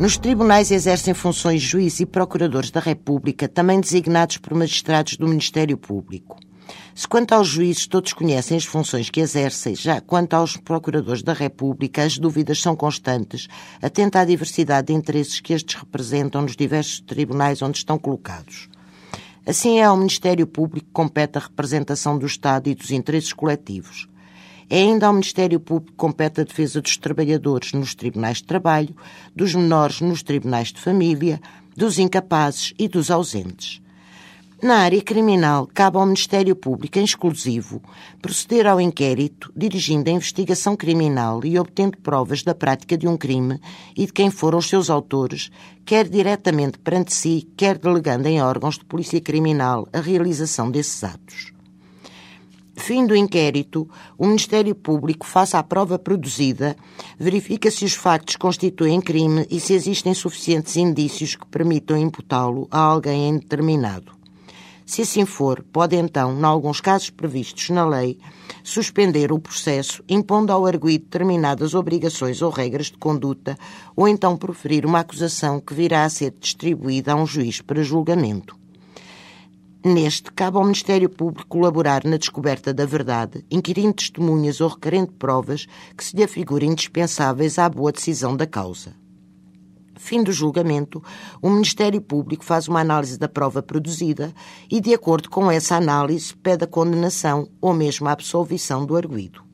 Nos tribunais exercem funções juízes e procuradores da República, também designados por magistrados do Ministério Público. Se quanto aos juízes todos conhecem as funções que exercem, já quanto aos procuradores da República, as dúvidas são constantes, atenta à diversidade de interesses que estes representam nos diversos tribunais onde estão colocados. Assim é ao Ministério Público que compete a representação do Estado e dos interesses coletivos. É ainda ao Ministério Público compete a defesa dos trabalhadores nos tribunais de trabalho, dos menores nos tribunais de família, dos incapazes e dos ausentes. Na área criminal, cabe ao Ministério Público, em exclusivo, proceder ao inquérito, dirigindo a investigação criminal e obtendo provas da prática de um crime e de quem foram os seus autores, quer diretamente perante si, quer delegando em órgãos de polícia criminal a realização desses atos. Fim do inquérito, o Ministério Público, face à prova produzida, verifica se os factos constituem crime e se existem suficientes indícios que permitam imputá-lo a alguém indeterminado. Se assim for, pode então, em alguns casos previstos na lei, suspender o processo, impondo ao arguido determinadas obrigações ou regras de conduta, ou então proferir uma acusação que virá a ser distribuída a um juiz para julgamento. Neste, cabe ao Ministério Público colaborar na descoberta da verdade, inquirindo testemunhas ou requerendo provas que se lhe afigurem indispensáveis à boa decisão da causa. Fim do julgamento, o Ministério Público faz uma análise da prova produzida e, de acordo com essa análise, pede a condenação ou mesmo a absolvição do arguído.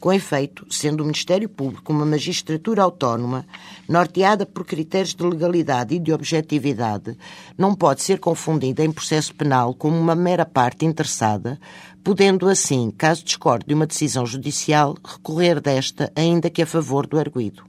Com efeito, sendo o Ministério Público uma magistratura autónoma, norteada por critérios de legalidade e de objetividade, não pode ser confundida em processo penal como uma mera parte interessada, podendo assim, caso discorde de uma decisão judicial, recorrer desta, ainda que a favor do arguído.